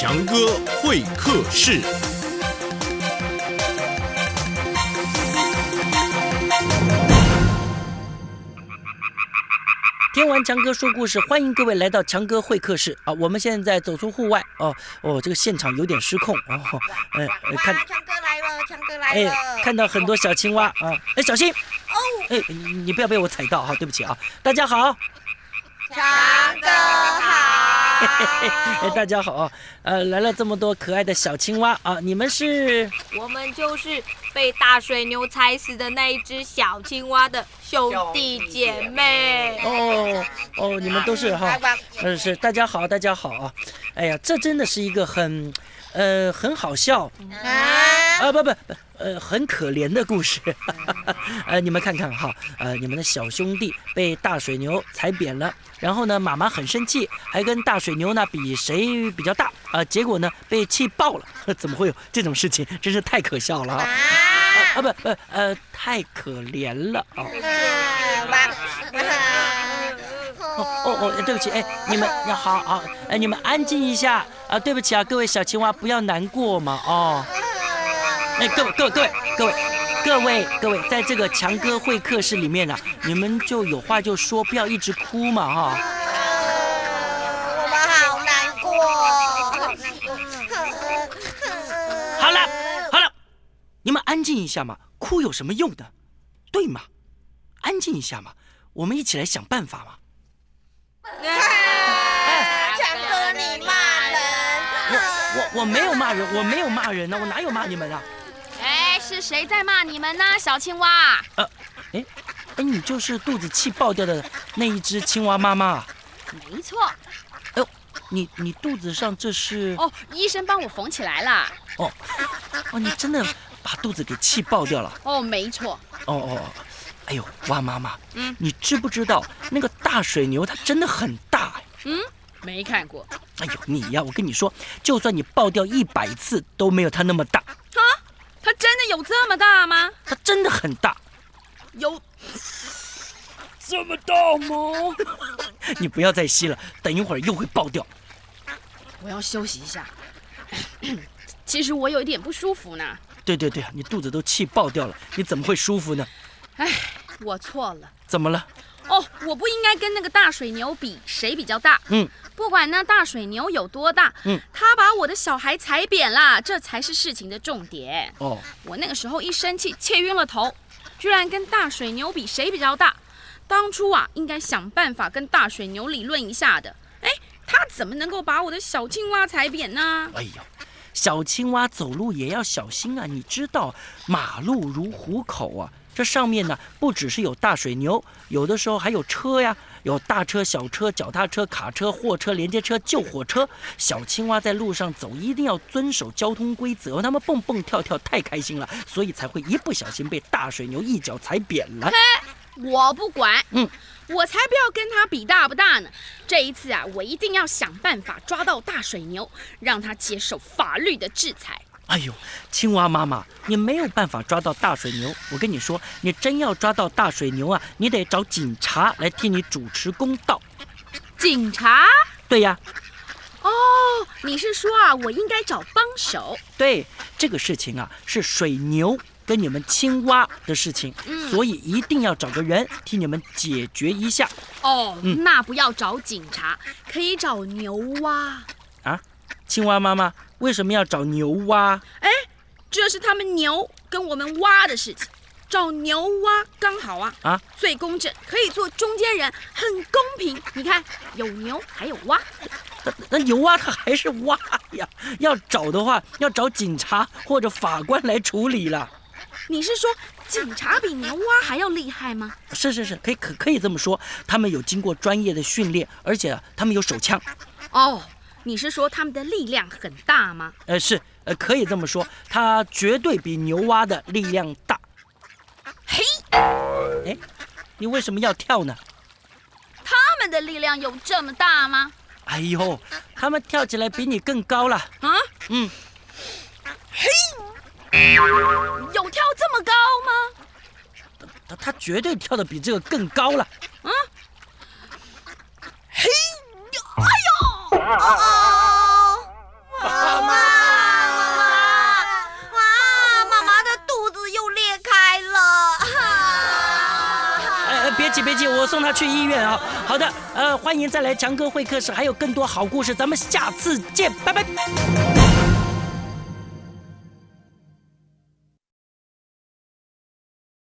强哥会客室。听完强哥说故事，欢迎各位来到强哥会客室啊！我们现在走出户外哦哦，这个现场有点失控哦，呃呃看哇，强哥来了，强哥来了哎了。看到很多小青蛙啊，哎小心哦，哎你你不要被我踩到哈，对不起啊！大家好，强哥 哎好。大家好，呃来了这么多可爱的小青蛙啊，你们是我们就是被大水牛踩死的那一只小青蛙的兄弟姐妹。哦哦，你们都是哈来，吧呃是大家好，大家好啊！哎呀，这真的是一个很呃很好笑啊，啊，不不不，呃，很可怜的故事。呃，你们看看哈，呃，你们的小兄弟被大水牛踩扁了，然后呢，妈妈很生气，还跟大水牛呢比谁比较大啊、结果呢被气爆了。怎么会有这种事情？真是太可笑了啊！啊，啊不不呃，太可怜了啊！哦哦哦，对不起，哎，你们要好好，哎，你们安静一下啊！对不起啊，各位小青蛙，不要难过嘛，哦。哎，各位各位各位各位各位各位，在这个强哥会客室里面呢、你们就有话就说，不要一直哭嘛哈、我们好难过。好了好了，你们安静一下嘛，哭有什么用的？对嘛？安静一下嘛，我们一起来想办法嘛。强哥，你骂人。我我没有骂人，我没有骂人呢、我哪有骂你们啊？哎，是谁在骂你们呢？小青蛙，呃哎哎，你就是肚子气爆掉的那一只青蛙妈妈啊？没错。哎呦你你肚子上这是哦，医生帮我缝起来了。哦哦，你真的把肚子给气爆掉了？哦，没错。哦哦，哦哎呦，蛙妈妈，嗯你知不知道那个大水牛它真的很大哎？嗯，没看过。哎呦，你呀，我跟你说，就算你爆掉一百次都没有它那么大，有这么大吗？它真的很大。有。这么大吗？你不要再吸了，等一会儿又会爆掉。我要休息一下。其实我有一点不舒服呢。对对对，你肚子都气爆掉了，你怎么会舒服呢？哎，我错了。怎么了？哦，我不应该跟那个大水牛比谁比较大。嗯，不管那大水牛有多大，嗯，他把我的小孩踩扁了，这才是事情的重点。哦，我那个时候一生气，气晕了头，居然跟大水牛比谁比较大。当初啊，应该想办法跟大水牛理论一下的。哎，他怎么能够把我的小青蛙踩扁呢？哎呦，小青蛙走路也要小心啊！你知道，马路如虎口啊，这上面呢不只是有大水牛，有的时候还有车呀，有大车、小车、脚踏车、卡车、货车、连接车、救火车。小青蛙在路上走一定要遵守交通规则，他们蹦蹦跳跳太开心了，所以才会一不小心被大水牛一脚踩扁了。我不管，嗯，我才不要跟他比大不大呢。这一次啊，我一定要想办法抓到大水牛，让他接受法律的制裁。哎呦，青蛙妈妈，你没有办法抓到大水牛。我跟你说，你真要抓到大水牛啊，你得找警察来替你主持公道。警察？对呀，哦，你是说啊，我应该找帮手？对，这个事情啊是水牛跟你们青蛙的事情，嗯所以一定要找个人替你们解决一下哦，嗯那不要找警察，可以找牛蛙。啊。青蛙妈妈为什么要找牛蛙？哎这是他们牛跟我们蛙的事情，找牛蛙刚好啊啊，最公正，可以做中间人，很公平。你看，有牛还有蛙，那那牛蛙它还是蛙呀，要找的话要找警察或者法官来处理了。你是说警察比牛蛙还要厉害吗？是是是，可以可可以这么说，他们有经过专业的训练，而且他们有手枪。哦，你是说他们的力量很大吗？呃，是，呃，可以这么说，它绝对比牛蛙的力量大。嘿，哎，你为什么要跳呢？他们的力量有这么大吗？哎呦，他们跳起来比你更高了。啊，嗯，嘿有跳这么高吗？他他绝对跳得比这个更高了。别急，我送他去医院啊。好的，呃，欢迎再来强哥会客室，还有更多好故事，咱们下次见，拜拜。